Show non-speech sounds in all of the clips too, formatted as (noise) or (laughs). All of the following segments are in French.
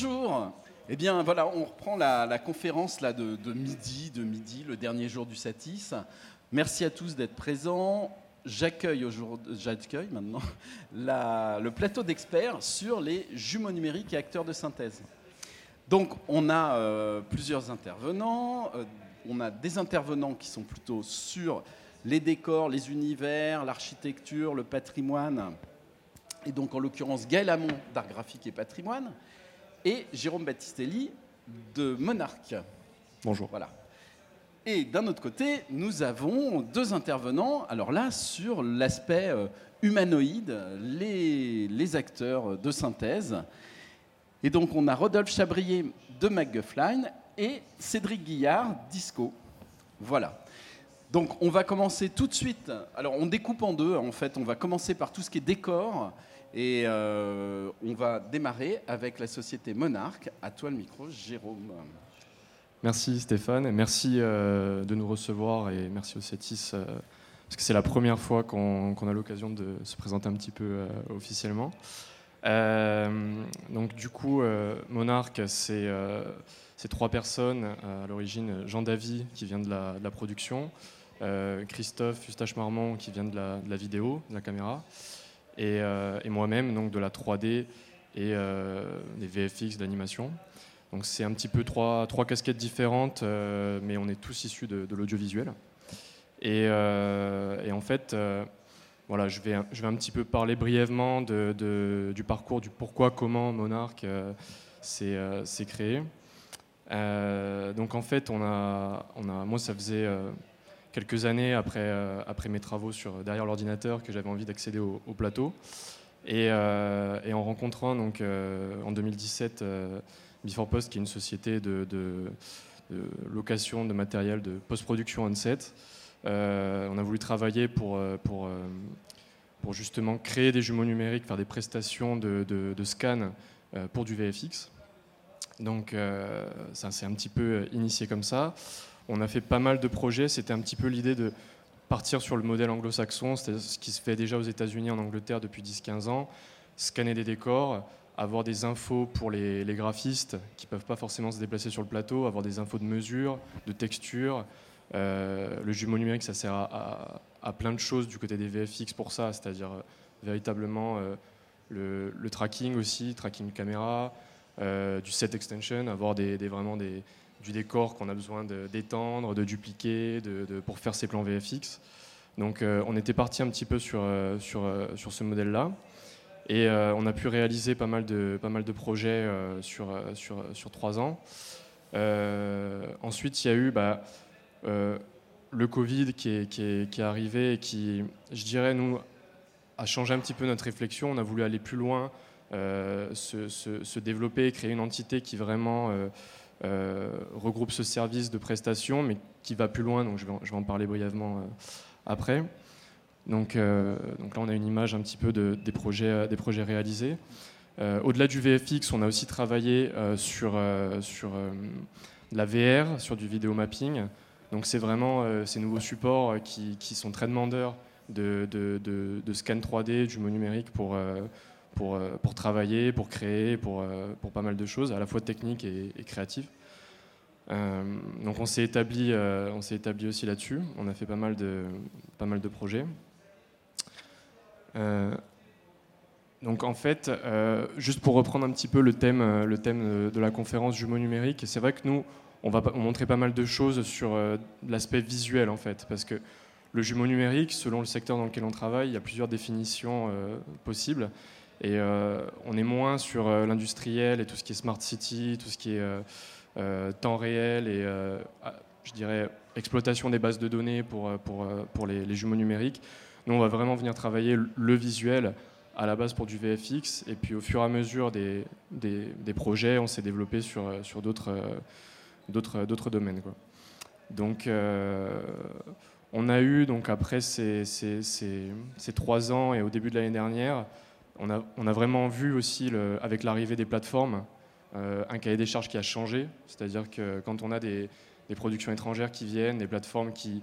Bonjour. Eh bien voilà, on reprend la, conférence là de, midi, de midi, le dernier jour du Satis. Merci à tous d'être présents. J'accueille j'accueille maintenant le plateau d'experts sur les jumeaux numériques et acteurs de synthèse. Donc on a euh, plusieurs intervenants. Euh, on a des intervenants qui sont plutôt sur les décors, les univers, l'architecture, le patrimoine. Et donc en l'occurrence Gaël Hamon d'art graphique et patrimoine et Jérôme Battistelli de Monarque. Bonjour. Voilà. Et d'un autre côté, nous avons deux intervenants, alors là, sur l'aspect euh, humanoïde, les, acteurs de synthèse. Et donc, on a Rodolphe Chabrier de McGuffline et Cédric Guillard, Disco. Voilà. Donc, on va commencer tout de suite. Alors, on découpe en deux, en fait. On va commencer par tout ce qui est décor. Et euh, on va démarrer avec la société Monarque. À toi le micro, Jérôme. Merci Stéphane, merci euh, de nous recevoir et merci au CETIS euh, parce que c'est la première fois qu'on a l'occasion de se présenter un petit peu officiellement. donc du coup, Monarque, c'est trois personnes à l'origine. Jean Davy qui vient de la, production, Christophe Eustache Marmont qui vient de la vidéo, de la caméra, euh, et, moi-même, donc de la 3D et euh, des VFX, d'animation. Donc c'est un petit peu trois, trois casquettes différentes, euh, mais on est tous issus de, l'audiovisuel. Et, en fait, voilà, je vais, je vais un petit peu parler brièvement de, du parcours, du pourquoi, comment Monarch s'est créé. donc en fait, on a, on a, moi ça faisait quelques années après, euh, après mes travaux sur, derrière l'ordinateur que j'avais envie d'accéder au, plateau. Euh, et, en rencontrant donc, euh, en 2017 Before Post, qui est une société de, location de matériel de post-production on-set, on a voulu travailler pour, pour, pour justement créer des jumeaux numériques, faire des prestations de, de scan pour du VFX. Donc ça s'est un petit peu initié comme ça. On a fait pas mal de projets. C'était un petit peu l'idée de partir sur le modèle anglo-saxon, c'est ce qui se fait déjà aux États-Unis, en Angleterre depuis 10-15 ans, scanner des décors, avoir des infos pour les, graphistes qui ne peuvent pas forcément se déplacer sur le plateau, avoir des infos de mesure, de texture. Euh, le jumeau numérique, ça sert à, plein de choses du côté des VFX pour ça, c'est-à-dire euh, véritablement euh, le, tracking aussi, tracking caméra, du set extension, avoir des, vraiment des, du décor qu'on a besoin d'étendre, de, dupliquer de, pour faire ces plans VFX. Donc euh, on était parti un petit peu sur, euh, sur, euh, sur ce modèle-là. Et on a pu réaliser pas mal de, pas mal de projets sur, sur, sur trois ans. ensuite, il y a eu bah, le Covid qui est, qui, est, qui est, arrivé et qui, je dirais, nous, a changé un petit peu notre réflexion. On a voulu aller plus loin, se, se, développer, créer une entité qui vraiment regroupe ce service de prestation, mais qui va plus loin, donc je vais en, je vais en parler brièvement euh, après. Donc, euh, donc, là, on a une image un petit peu de, des, projets, des projets réalisés. Au-delà du VFX, on a aussi travaillé sur, sur la VR, sur du vidéo mapping. Donc c'est vraiment ces nouveaux supports qui, qui, sont très demandeurs de, de, de, scan 3D, du mot numérique pour, euh, pour travailler, pour créer, pour, euh, pour pas mal de choses, à la fois techniques et, créatives. Euh, donc on s'est établi, on établi aussi là-dessus. On a fait pas mal de, pas mal de projets. donc en fait, juste pour reprendre un petit peu le thème, le thème de la conférence jumeaux numérique, c'est vrai que nous, on va montrer pas mal de choses sur l'aspect visuel en fait, parce que le jumeau numérique, selon le secteur dans lequel on travaille, il y a plusieurs définitions possibles. Et euh, on est moins sur euh, l'industriel et tout ce qui est smart city, tout ce qui est euh, temps réel et, ah, je dirais, exploitation des bases de données pour, pour, pour les, jumeaux numériques. Nous, on va vraiment venir travailler le visuel à la base pour du VFX. Et puis au fur et à mesure des, des, projets, on s'est développé sur, sur d'autres, domaines. Donc on a eu, donc, après ces, ces, ces, trois ans et au début de l'année dernière, on a, vraiment vu aussi, avec l'arrivée des plateformes, euh, un cahier des charges qui a changé. C'est-à-dire que quand on a des, productions étrangères qui viennent, des plateformes qui,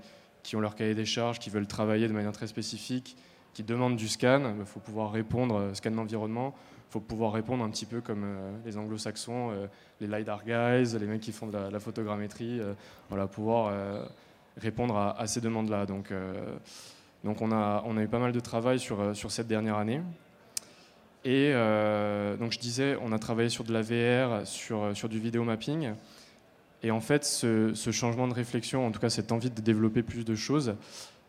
ont leur cahier des charges, qui veulent travailler de manière très spécifique, qui demandent du scan, il bah, faut pouvoir répondre, scan d'environnement, il faut pouvoir répondre un petit peu comme les anglo-saxons, les LiDAR guys, les mecs qui font de la, photogrammétrie, pouvoir répondre à, ces demandes-là. Donc, on, a, eu pas mal de travail sur cette dernière année. Et donc je disais, on a travaillé sur de la VR, sur, sur du vidéo mapping. Et en fait, ce, changement de réflexion, en tout cas cette envie de développer plus de choses,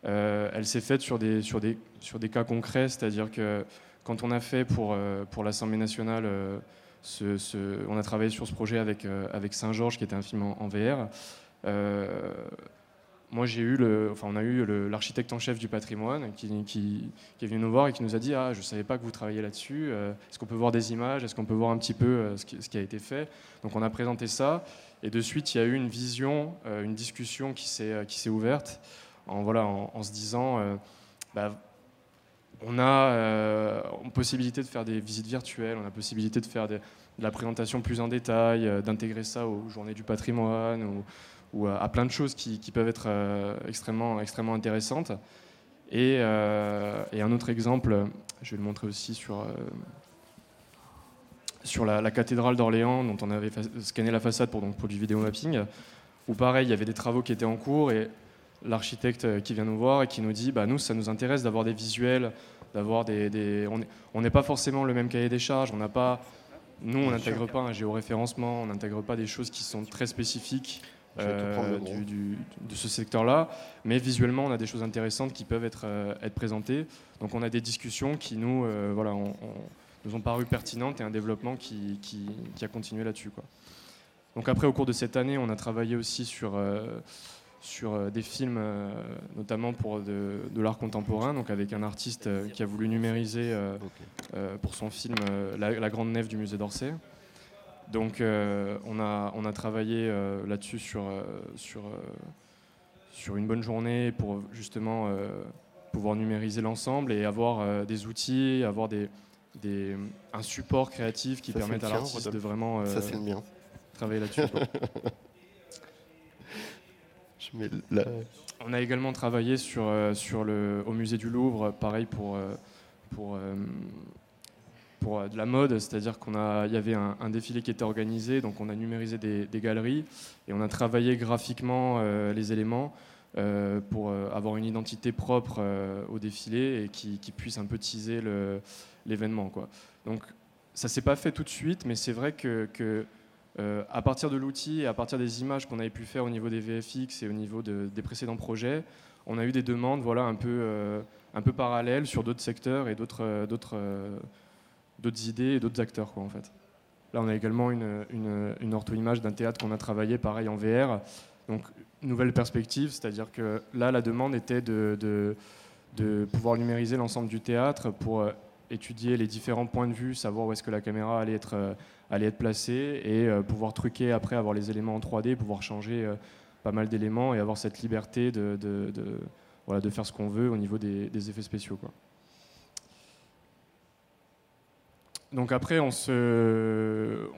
euh, elle s'est faite sur des, sur, des, sur des cas concrets, c'est-à-dire que quand on a fait pour, euh, pour l'Assemblée nationale, euh, ce, on a travaillé sur ce projet avec, avec Saint-Georges, qui était un film en, VR. Moi, j'ai eu le, enfin, on a eu l'architecte en chef du patrimoine qui, est venu nous voir et qui nous a dit Ah, je savais pas que vous travailliez là-dessus. Est-ce qu'on peut voir des images Est-ce qu'on peut voir un petit peu ce qui, ce qui, a été fait? Donc, on a présenté ça. Et de suite, il y a eu une vision, euh, une discussion qui s'est, euh, qui s'est ouverte en, voilà, en, se disant euh, bah, on a possibilité de faire des visites virtuelles, on a possibilité de faire de la présentation plus en détail, d'intégrer ça aux journées du patrimoine à, plein de choses qui, peuvent être extrêmement, extrêmement intéressantes. Et, et, un autre exemple, je vais le montrer aussi sur, sur la, cathédrale d'Orléans, dont on avait scanné la façade pour, donc, pour du vidéo mapping, où pareil, il y avait des travaux qui étaient en cours et l'architecte euh, qui vient nous voir et qui nous dit bah, Nous, ça nous intéresse d'avoir des visuels, d'avoir des. On n'est pas forcément le même cahier des charges, on n'a pas. Nous, on n'intègre pas un géoréférencement, on n'intègre pas des choses qui sont très spécifiques euh, de ce secteur-là, mais visuellement, on a des choses intéressantes qui peuvent être, euh, être présentées. Donc, on a des discussions qui nous, voilà, on, nous ont paru pertinentes et un développement qui, qui, a continué là-dessus. Donc après, au cours de cette année, on a travaillé aussi sur, euh, sur euh, des films, euh, notamment pour de, l'art contemporain, donc avec un artiste qui a voulu numériser pour son film la, Grande Nef du musée d'Orsay. Donc on, a, on a travaillé là-dessus sur, sur, sur une bonne journée pour justement pouvoir numériser l'ensemble et avoir des outils, avoir des, des, un support créatif qui permette à l'artiste de vraiment euh, travailler là-dessus. (laughs) On a également travaillé sur, euh, sur le, au musée du Louvre, pareil pour, euh, pour, pour de la mode, c'est-à-dire qu'il y avait un, défilé qui était organisé, donc on a numérisé des, galeries et on a travaillé graphiquement les éléments. pour avoir une identité propre au défilé et qui, puisse un peu teaser l'événement. Donc ça s'est pas fait tout de suite, mais c'est vrai que, euh, à partir de l'outil et à partir des images qu'on avait pu faire au niveau des VFX et au niveau des précédents projets, on a eu des demandes voilà, un, peu, euh, un peu parallèles sur d'autres secteurs et d'autres, euh, d'autres, d'autres idées et d'autres acteurs. Quoi, en fait. Là, on a également une, une, ortho-image d'un théâtre qu'on a travaillé pareil en VR. Donc, nouvelle perspective, c'est-à-dire que là, la demande était de, de, pouvoir numériser l'ensemble du théâtre pour étudier les différents points de vue, savoir où est-ce que la caméra allait être, euh, allait être placée et euh, pouvoir truquer après, avoir les éléments en 3D, pouvoir changer euh, pas mal d'éléments et avoir cette liberté de, de, voilà, faire ce qu'on veut au niveau des, effets spéciaux. Donc après, on,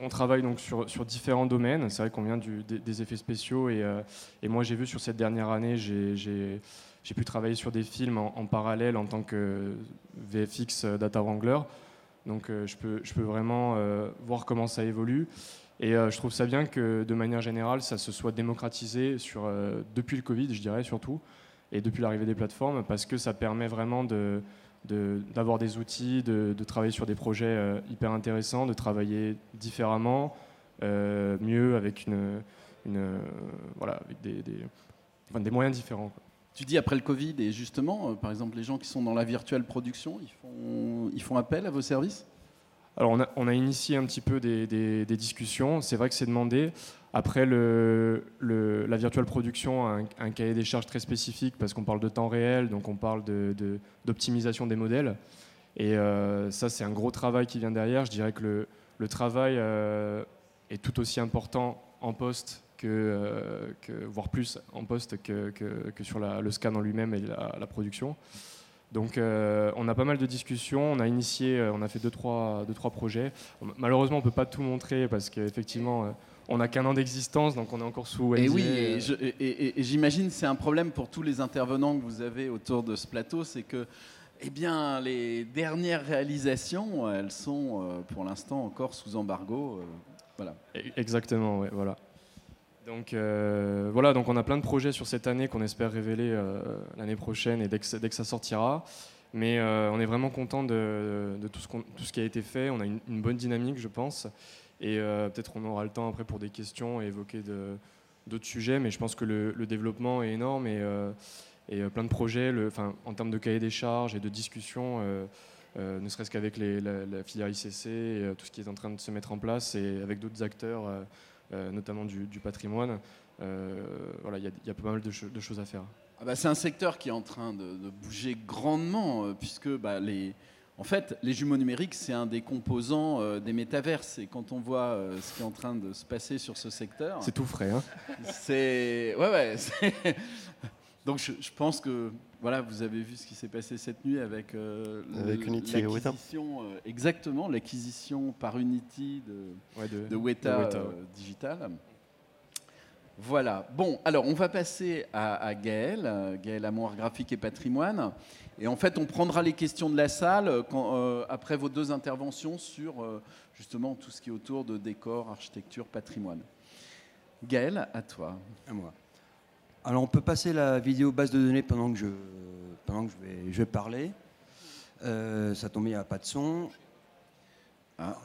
travaille donc sur, différents domaines. C'est vrai qu'on vient des, effets spéciaux et, et moi j'ai vu sur cette dernière année, j'ai pu travailler sur des films en, parallèle en tant que VFX Data Wrangler. Donc euh, je, peux, vraiment euh, voir comment ça évolue. Et euh, je trouve ça bien que de manière générale, ça se soit démocratisé depuis le Covid, je dirais surtout, et depuis l'arrivée des plateformes, parce que ça permet vraiment de, d'avoir des outils, de, travailler sur des projets hyper intéressants, de travailler différemment, mieux avec, une, une voilà, avec des, des, des moyens différents. Tu dis après le Covid, et justement, euh, par exemple, les gens qui sont dans la virtuelle production, ils font, ils font appel à vos services? Alors on a, on a, initié un petit peu des, des, discussions, c'est vrai que c'est demandé. Après, la virtuelle production a un, cahier des charges très spécifique parce qu'on parle de temps réel, donc on parle d'optimisation de, des modèles. Et euh, ça, c'est un gros travail qui vient derrière. Je dirais que le, travail euh, est tout aussi important en poste que, euh, voire plus en poste que, sur le scan en lui-même et la, production. Donc on a pas mal de discussions, on a initié, on a fait deux trois, deux, trois projets. Malheureusement on peut pas tout montrer parce qu'effectivement on n'a qu'un an d'existence, donc on est encore sous Et oui, et j'imagine c'est un problème pour tous les intervenants que vous avez autour de ce plateau, c'est que Eh bien, les dernières réalisations, elles sont euh, pour l'instant encore sous embargo. Euh, voilà. E-, exactement, ouais, voilà. Donc euh, voilà, donc on a plein de projets sur cette année qu'on espère révéler l'année prochaine et dès que, dès que, ça sortira. Mais on est vraiment content de, tout, ce tout, ce qui a été fait. On a une, bonne dynamique, je pense. Et peut-être on aura le temps après pour des questions et évoquer d'autres sujets. Mais je pense que le, développement est énorme et et euh, plein de projets en termes de cahier des charges et de discussions, euh, euh, ne serait-ce qu'avec la, la, filière ICC tout ce qui est en train de se mettre en place et avec d'autres acteurs, notamment du, patrimoine. voilà, il y, a pas mal de, choses à faire. Ah bah, c'est un secteur qui est en train de, bouger grandement, puisque bah, les, en fait, les jumeaux numériques, c'est un des composants des métaverses. Et quand on voit ce qui est en train de se passer sur ce secteur. C'est tout frais, hein C'est. Ouais, ouais. (laughs) Donc je, pense que voilà, vous avez vu ce qui s'est passé cette nuit avec, euh, l'acquisition, euh, exactement l'acquisition par Unity de, de, Weta, euh, Digital. Voilà. Bon, alors on va passer à, à Gaël, Gaël Amour Graphique et Patrimoine. Et en fait, on prendra les questions de la salle quand, après vos deux interventions sur justement tout ce qui est autour de décor, architecture, patrimoine. Gaël, à toi. À moi. Alors on peut passer la vidéo base de données pendant que je, pendant que je, vais, je vais parler. Euh, ça tombe, il n'y a pas de son. Ah,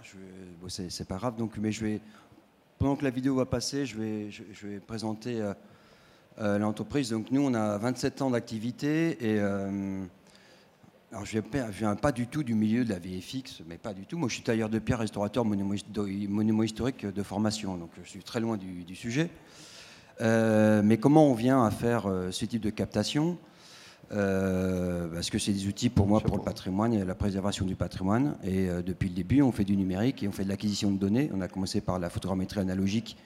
bon, c'est pas grave, donc, mais je vais, pendant que la vidéo va passer, je vais, je, vais présenter euh, euh, l'entreprise. Donc nous, on a 27 ans d'activité et alors je ne viens pas du tout du milieu de la VFX, mais pas du tout. Moi, je suis tailleur de pierre, restaurateur, monument, historique de formation, donc je suis très loin du, sujet. Euh, mais comment on vient à faire euh, ce type de captation? Euh, Parce que c'est des outils pour moi pour le patrimoine et la préservation du patrimoine. Et depuis le début, on fait du numérique et on fait de l'acquisition de données. On a commencé par la photogrammétrie analogique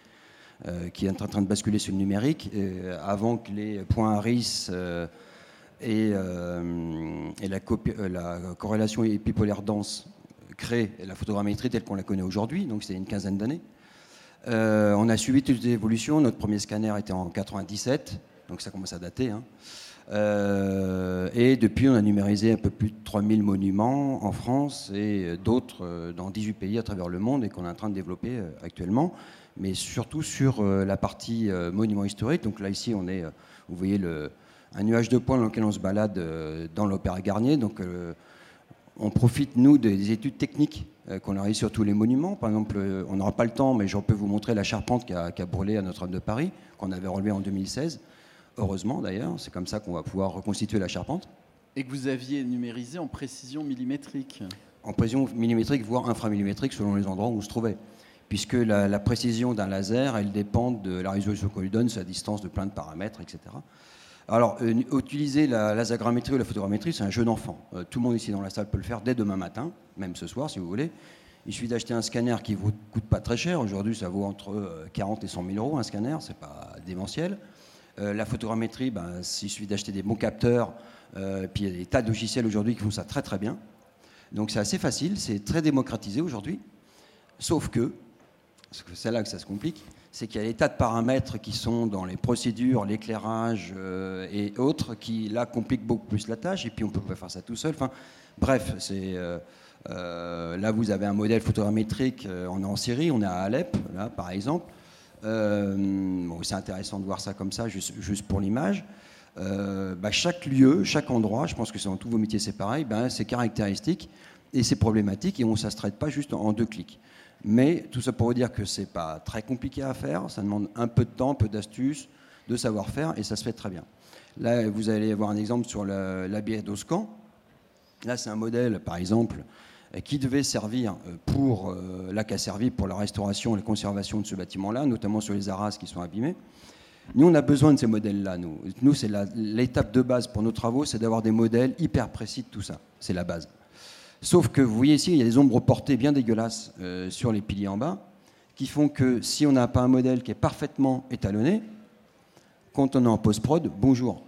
qui est en train de basculer sur le numérique, avant que les points ARIS et, et la, la, corrélation épipolaire dense créent la photogrammétrie telle qu'on la connaît aujourd'hui, donc c'est une quinzaine d'années. Euh, on a suivi toutes les évolutions. Notre premier scanner était en 97, donc ça commence à dater. Hein. Euh, et depuis, on a numérisé un peu plus de 3000 monuments en France et d'autres euh, dans 18 pays à travers le monde et qu'on est en train de développer actuellement, mais surtout sur la partie monuments historiques. Donc là, ici, on est, vous voyez, le, un nuage de points dans lequel on se balade dans l'Opéra Garnier. Donc, on profite, nous, des études techniques euh, qu'on a réussi sur tous les monuments. Par exemple, euh, on n'aura pas le temps, mais je peux vous montrer la charpente qui a, brûlé à Notre-Dame de Paris, qu'on avait relevée en 2016. Heureusement, d'ailleurs, c'est comme ça qu'on va pouvoir reconstituer la charpente. Et que vous aviez numérisé en précision millimétrique En précision millimétrique, voire inframillimétrique, selon les endroits où on se trouvait. Puisque la, la précision d'un laser, elle dépend de la résolution qu'on lui donne, sa distance de plein de paramètres, etc. Alors, euh, utiliser la lasagrammétrie ou la photogrammétrie, c'est un jeu d'enfant. Euh, tout le monde ici dans la salle peut le faire dès demain matin, même ce soir si vous voulez. Il suffit d'acheter un scanner qui ne vous coûte pas très cher. Aujourd'hui, ça vaut entre 40 euh, et 100 000 euros un scanner, c'est pas démentiel. la photogrammétrie, ben, il suffit d'acheter des bons capteurs. puis il y a des tas de logiciels aujourd'hui qui font ça très très bien. Donc c'est assez facile, c'est très démocratisé aujourd'hui. Sauf que, c'est là que ça se complique, c'est qu'il y a des tas de paramètres qui sont dans les procédures, l'éclairage euh, et autres qui, là, compliquent beaucoup plus la tâche. Et puis, on peut pas faire ça tout seul. Enfin, bref, c'est. Euh, euh, là, vous avez un modèle photogrammétrique, on est en Syrie, on est à Alep, là, par exemple. Bon, c'est intéressant de voir ça comme ça, juste, juste pour l'image. Bah, chaque lieu, chaque endroit, je pense que dans tous vos métiers c'est pareil, ben, c'est caractéristique et c'est problématique et on ne pas juste en deux clics. Mais tout ça pour vous dire que ce n'est pas très compliqué à faire, ça demande un peu de temps, un peu d'astuces, de savoir-faire, et ça se fait très bien. Là, vous allez avoir un exemple sur la d'Oscan. Là, c'est un modèle, par exemple, qui devait servir pour, euh, là, servi pour la restauration et la conservation de ce bâtiment-là, notamment sur les arras qui sont abîmés. Nous, on a besoin de ces modèles-là. Nous, nous c'est l'étape de base pour nos travaux, c'est d'avoir des modèles hyper précis de tout ça. C'est la base. Sauf que vous voyez ici, il y a des ombres portées bien dégueulasses euh, sur les piliers en bas, qui font que si on n'a pas un modèle qui est parfaitement étalonné, quand on est en post-prod, bonjour.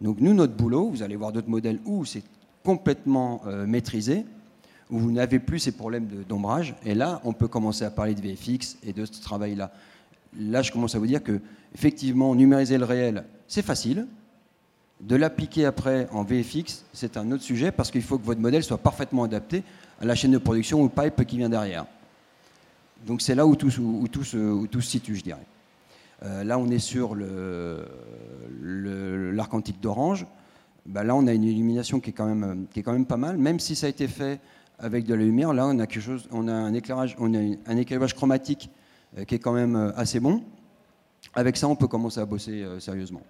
Donc nous, notre boulot, vous allez voir d'autres modèles où c'est complètement euh, maîtrisé, où vous n'avez plus ces problèmes d'ombrage, et là, on peut commencer à parler de VFX et de ce travail-là. Là, je commence à vous dire que, effectivement, numériser le réel, c'est facile, De l'appliquer après en VFX, c'est un autre sujet parce qu'il faut que votre modèle soit parfaitement adapté à la chaîne de production ou pipe qui vient derrière. Donc c'est là où tout, se, situe, je dirais. Euh, là, on est sur l'arc antique d'Orange. Bah, là, on a une illumination qui est, quand même, qui est quand même pas mal, même si ça a été fait avec de la lumière. Là, on a, quelque chose, on a un éclairage, on a un éclairage chromatique euh, qui est quand même euh, assez bon. Avec ça, on peut commencer à bosser sérieusement.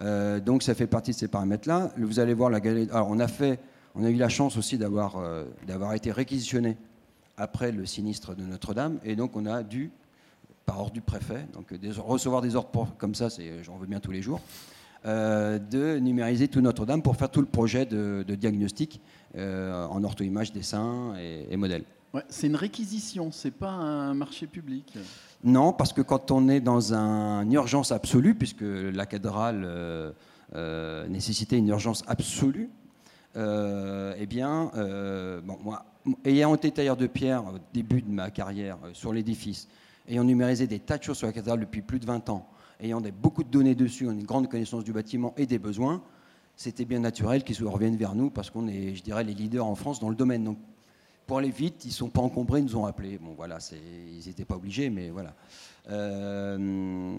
Donc, ça fait partie de ces paramètres-là. Vous allez voir la galerie. Alors, on a fait, on a eu la chance aussi d'avoir d'avoir été réquisitionné après le sinistre de Notre-Dame, et donc on a dû par ordre du préfet, donc recevoir des ordres comme ça, j'en veux bien tous les jours, euh, de numériser tout Notre-Dame pour faire tout le projet de, diagnostic euh, en ortho-image, dessin et, et modèle. c'est une réquisition, c'est pas un marché public. Non, parce que quand on est dans une urgence absolue, puisque la cathédrale euh, nécessitait une urgence absolue, eh bien, bon, moi, ayant été tailleur de pierre au début de ma carrière sur l'édifice, ayant numérisé des tas de choses sur la cathédrale depuis plus de 20 ans, ayant beaucoup de données dessus, une grande connaissance du bâtiment et des besoins, c'était bien naturel qu'ils reviennent vers nous parce qu'on est, je dirais, les leaders en France dans le domaine. Pour aller vite, ils ne sont pas encombrés, ils nous ont appelés. Bon, voilà, ils n'étaient pas obligés, mais voilà. Euh,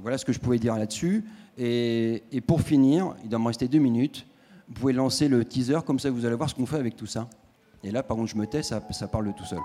voilà ce que je pouvais dire là-dessus. Et, pour finir, il doit me rester deux minutes. Vous pouvez lancer le teaser, comme ça vous allez voir ce qu'on fait avec tout ça. Et là, par contre, je me tais, ça, parle tout seul.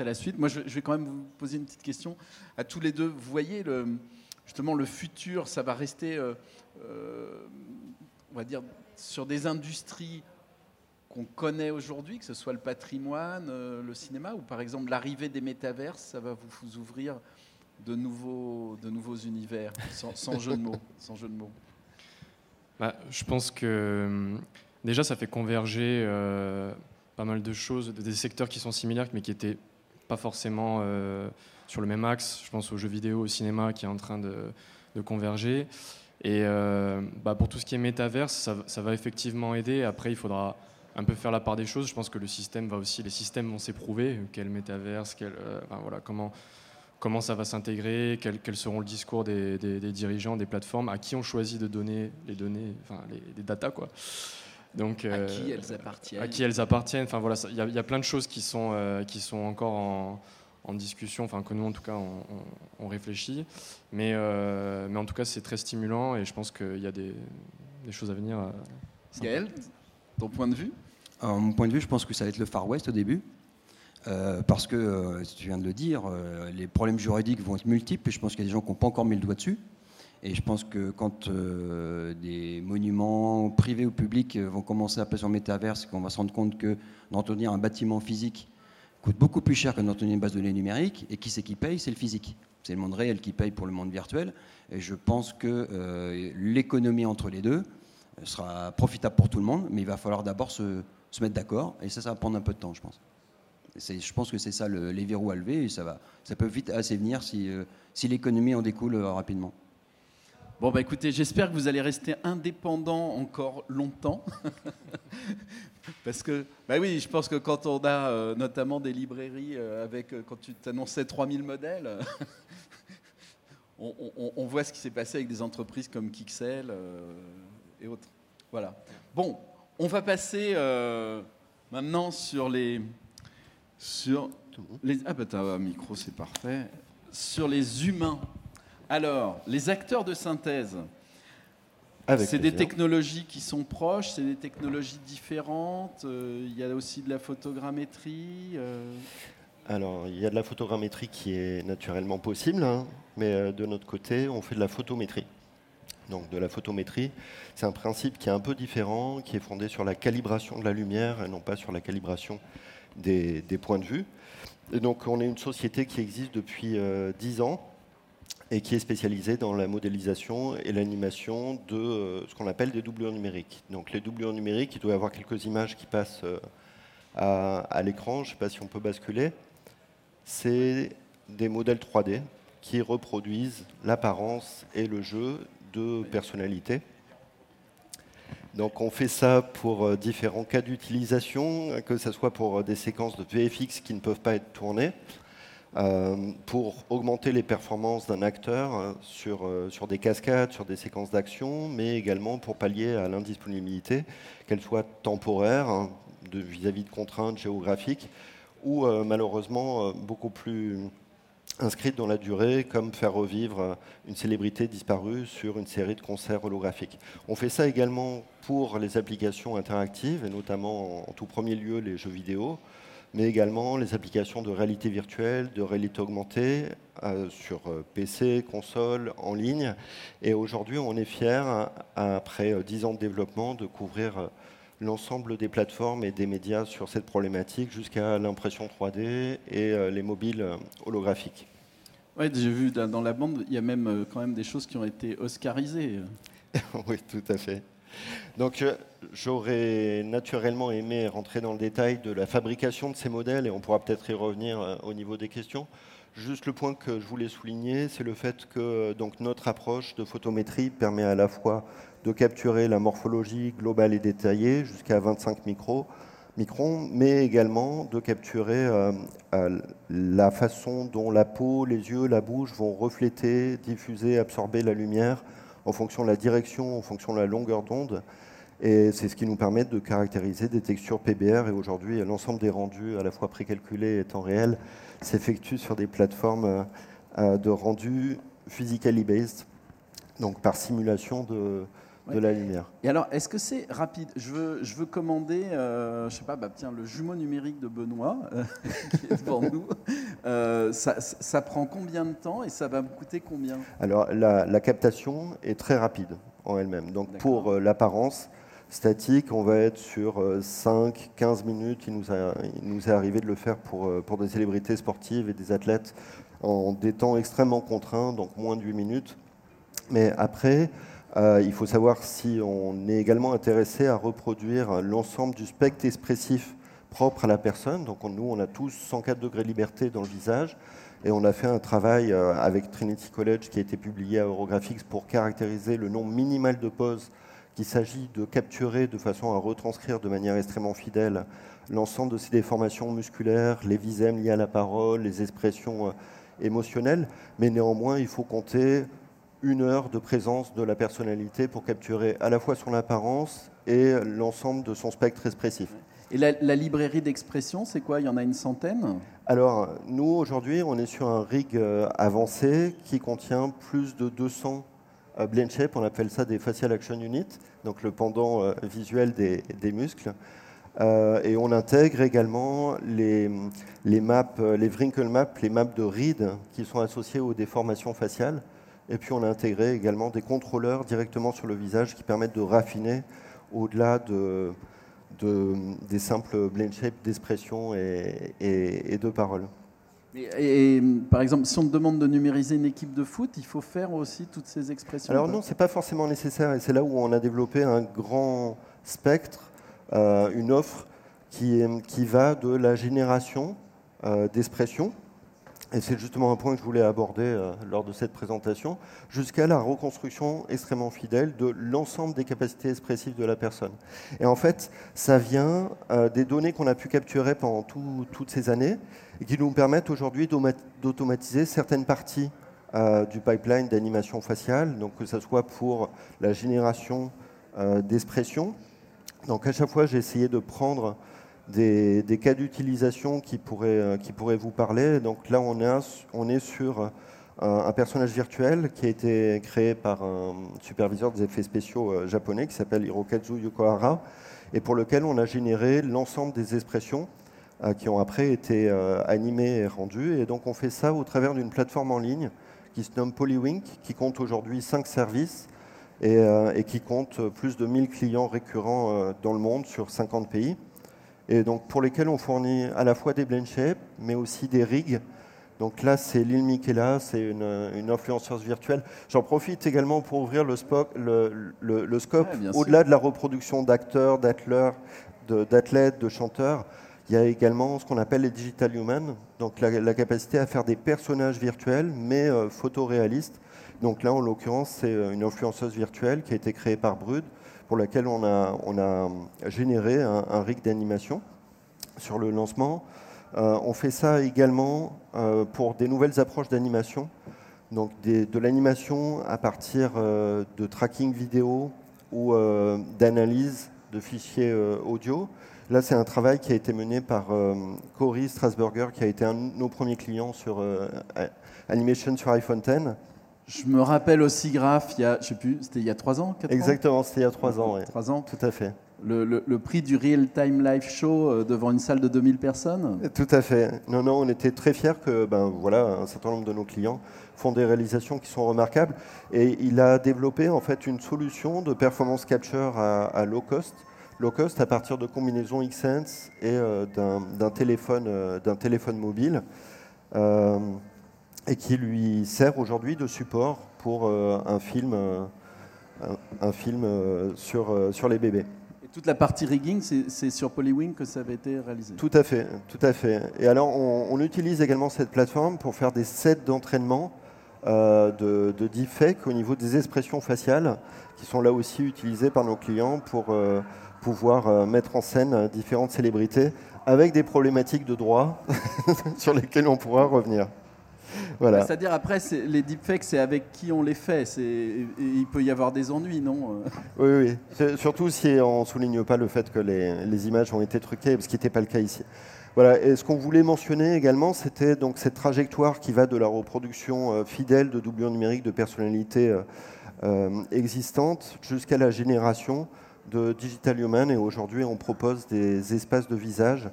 À la suite. Moi, je, vais quand même vous poser une petite question à tous les deux. Vous voyez, le, justement, le futur, ça va rester, euh, euh, on va dire, sur des industries qu'on connaît aujourd'hui, que ce soit le patrimoine, euh, le cinéma, ou par exemple l'arrivée des métaverses, ça va vous, ouvrir de nouveaux, de nouveaux univers, sans, jeu de mots. (laughs) Sans jeu de mots. Bah, je pense que déjà, ça fait converger pas mal de choses, des secteurs qui sont similaires, mais qui étaient pas forcément euh, sur le même axe. Je pense aux jeux vidéo, au cinéma qui est en train de, converger. Et euh, bah, pour tout ce qui est métaverse, ça, va effectivement aider. Après, il faudra un peu faire la part des choses. Je pense que le système va aussi, les systèmes vont s'éprouver. Quel métaverse, quel, euh, voilà, comment, comment ça va s'intégrer, quels, seront le discours des, dirigeants, des plateformes, à qui on choisit de donner les données, enfin les, les datas, quoi. Donc, à euh, qui elles appartiennent À qui elles appartiennent. Enfin voilà, il y, a plein de choses qui sont, euh, qui sont encore en, discussion, enfin que nous en tout cas on, réfléchit. Mais, euh, mais en tout cas c'est très stimulant et je pense qu'il y a des, choses à venir. Gaël, ton point de vue? Alors, Mon point de vue, je pense que ça va être le Far West au début. parce que, tu viens de le dire, les problèmes juridiques vont être multiples et je pense qu'il y a des gens qui n'ont pas encore mis le doigt dessus. Et je pense que quand euh, des monuments privés ou publics vont commencer à passer en métaverse, qu'on va se rendre compte que d'entretenir un bâtiment physique coûte beaucoup plus cher que d'entretenir une base de données numérique, et qui c'est qui paye? C'est le physique. C'est le monde réel qui paye pour le monde virtuel. Et je pense que euh, l'économie entre les deux sera profitable pour tout le monde, mais il va falloir d'abord se, mettre d'accord, et ça, ça va prendre un peu de temps, je pense. Je pense que c'est ça le, les verrous à lever, et ça, va, ça peut vite assez venir si, euh, si l'économie en découle euh, rapidement. Bon, bah écoutez, j'espère que vous allez rester indépendant encore longtemps. (laughs) Parce que, bah oui, je pense que quand on a euh, notamment des librairies euh, avec, euh, quand tu t'annonçais 3000 modèles, (laughs) on, on- on voit ce qui s'est passé avec des entreprises comme Kixel et autres. Voilà. Bon, on va passer maintenant sur les. Sur les ah, bah t'as un micro, c'est parfait. Sur les humains. Alors, les acteurs de synthèse. C'est des technologies qui sont proches, c'est des technologies différentes. euh, Il y a aussi de la photogrammétrie. euh, Alors, il y a de la photogrammétrie qui est naturellement possible, hein, mais euh, de notre côté, on fait de la photométrie. Donc, de la photométrie, c'est un principe qui est un peu différent, qui est fondé sur la calibration de la lumière et non pas sur la calibration des, des points de vue. Et donc, on est une société qui existe depuis euh, 10 ans et qui est spécialisée dans la modélisation et l'animation de euh, ce qu'on appelle des doublures numériques. Donc, les doublures numériques, il doit y avoir quelques images qui passent euh, à, à l'écran. Je ne sais pas si on peut basculer. C'est des modèles 3D qui reproduisent l'apparence et le jeu de personnalités. Donc on fait ça pour euh, différents cas d'utilisation, que ce soit pour des séquences de VFX qui ne peuvent pas être tournées, pour augmenter les performances d'un acteur euh, sur, euh, sur des cascades, sur des séquences d'action, mais également pour pallier à l'indisponibilité, qu'elle soit temporaire, hein, vis-à-vis de contraintes géographiques, ou euh, malheureusement euh, beaucoup plus inscrite dans la durée, comme faire revivre euh, une célébrité disparue sur une série de concerts holographiques. On fait ça également pour les applications interactives, et notamment en, en tout premier lieu les jeux vidéo, mais également les applications de réalité virtuelle, de réalité augmentée euh, sur euh, PC, console, en ligne. Et aujourd'hui, on est fiers, euh, après euh, dix ans de développement, de couvrir euh, l'ensemble des plateformes et des médias sur cette problématique jusqu'à l'impression 3D et euh, les mobiles euh, holographiques. Ouais, j'ai vu dans la bande, il y a même euh, quand même des choses qui ont été oscarisées. (laughs) oui, tout à fait. Donc, euh, j'aurais naturellement aimé rentrer dans le détail de la fabrication de ces modèles et on pourra peut-être y revenir euh, au niveau des questions. Juste le point que je voulais souligner, c'est le fait que donc, notre approche de photométrie permet à la fois de capturer la morphologie globale et détaillée jusqu'à 25 micros, microns, mais également de capturer euh, la façon dont la peau, les yeux, la bouche vont refléter, diffuser, absorber la lumière en fonction de la direction, en fonction de la longueur d'onde. Et c'est ce qui nous permet de caractériser des textures PBR. Et aujourd'hui, l'ensemble des rendus, à la fois précalculés et temps réel, s'effectuent sur des plateformes euh, de rendus physically based, donc par simulation de, de la lumière. Et alors, est-ce que c'est rapide? Je veux, je veux commander, euh, je sais pas, bah, tiens, le jumeau numérique de Benoît euh, (laughs) qui est devant nous. Euh, ça, prend combien de temps et ça va me coûter combien? Alors, la, la captation est très rapide en elle-même. Donc, pour euh, l'apparence statique, on va être sur 5-15 minutes. Il nous, a, il nous est arrivé de le faire pour, pour des célébrités sportives et des athlètes en des temps extrêmement contraints, donc moins de 8 minutes. Mais après, euh, il faut savoir si on est également intéressé à reproduire l'ensemble du spectre expressif propre à la personne. Donc, on- nous, on a tous 104 degrés de liberté dans le visage. Et on a fait un travail euh, avec Trinity College qui a été publié à Eurographics pour caractériser le nombre minimal de poses qu'il s'agit de capturer de façon à retranscrire de manière extrêmement fidèle l'ensemble de ces déformations musculaires, les visèmes liés à la parole, les expressions euh, émotionnelles. Mais néanmoins, il faut compter une heure de présence de la personnalité pour capturer à la fois son apparence et l'ensemble de son spectre expressif. Et la, la librairie d'expression, c'est quoi? Il y en a une centaine? Alors, nous, aujourd'hui, on est sur un rig euh, avancé qui contient plus de 200 euh, blend shape. On appelle ça des facial action units, donc le pendant euh, visuel des, des muscles. Euh, et on intègre également les, les maps, les wrinkle maps, les maps de rides qui sont associées aux déformations faciales. Et puis on a intégré également des contrôleurs directement sur le visage qui permettent de raffiner au-delà de, des simples blend shapes d'expression et, et, de paroles. Et, par exemple, si on te demande de numériser une équipe de foot, il faut faire aussi toutes ces expressions Alors non, ce n'est pas forcément nécessaire et c'est là où on a développé un grand spectre, euh, une offre qui, qui, va de la génération euh, d'expressions et c'est justement un point que je voulais aborder euh, lors de cette présentation, jusqu'à la reconstruction extrêmement fidèle de l'ensemble des capacités expressives de la personne. Et en fait, ça vient euh, des données qu'on a pu capturer pendant toutes ces années et qui nous permettent aujourd'hui d'automatiser certaines parties euh, du pipeline d'animation faciale, donc que ce soit pour la génération d'expressions. Donc à chaque fois, j'ai essayé de prendre des, cas d'utilisation qui, pourraient, euh, qui pourraient vous parler. Donc là, on est, on est sur euh, un, personnage virtuel qui a été créé par un superviseur des effets spéciaux euh, japonais qui s'appelle Hirokazu Yokohara et pour lequel on a généré l'ensemble des expressions qui ont après été animées et rendues. Et donc on fait ça au travers d'une plateforme en ligne qui se nomme Polywink, qui compte aujourd'hui 5 services et, et, qui compte plus de 1000 clients récurrents dans le monde sur 50 pays et donc pour lesquels on fournit à la fois des blend shapes, mais aussi des rigs. Donc là, c'est Lil Michaela, c'est une, une, influenceuse virtuelle. J'en profite également pour ouvrir le, le, scope au-delà de la reproduction d'acteurs, d'athlètes, de, chanteurs. Il y a également ce qu'on appelle les digital humans, donc la, capacité à faire des personnages virtuels, mais euh, photoréalistes. Donc là, en l'occurrence, c'est euh, une influenceuse virtuelle qui a été créée par Brud, pour laquelle on a, généré un, rig d'animation sur le lancement. Euh, on fait ça également euh, pour des nouvelles approches d'animation, donc de l'animation à partir euh, de tracking vidéo ou d'analyse de fichiers audio. Là, c'est un travail qui a été mené par Cory Strasburger, qui a été un de nos premiers clients sur Animation sur iPhone X. Je me rappelle aussi Graph, il y a, je sais plus, c'était il y a trois ans, Exactement, c'était il y a trois ans. Trois ans Tout à fait. Le, le, prix du Real Time Live Show euh, devant une salle de 2000 personnes? Tout à fait. Non, non, on était très fiers que ben, voilà, un certain nombre de nos clients font des réalisations qui sont remarquables. Et il a développé en fait une solution de performance capture à, low cost. Low cost à partir de combinaisons Xsense et euh, d'un téléphone, euh, d'un téléphone mobile et qui lui sert aujourd'hui de support pour euh, un film, euh, un, film euh, sur, sur les bébés. Et toute la partie rigging, c'est sur Polywing que ça avait été réalisé Tout à fait, tout à fait. Et alors, on, utilise également cette plateforme pour faire des sets d'entraînement de, de deepfake au niveau des expressions faciales, qui sont là aussi utilisées par nos clients pour pouvoir mettre en scène différentes célébrités avec des problématiques de droit (laughs) sur lesquelles on pourra revenir. (laughs) C'est-à-dire après, les deepfakes, c'est avec qui on les fait. Il peut y avoir des ennuis, non euh? (laughs) Oui, oui. Surtout si on ne souligne pas le fait que les, images ont été truquées, ce qui n'était pas le cas ici. Voilà. Et ce qu'on voulait mentionner également, c'était donc cette trajectoire qui va de la reproduction euh, fidèle de doublures numériques de personnalités euh, existantes jusqu'à la génération de Digital Human. Et aujourd'hui, on propose des espaces de visage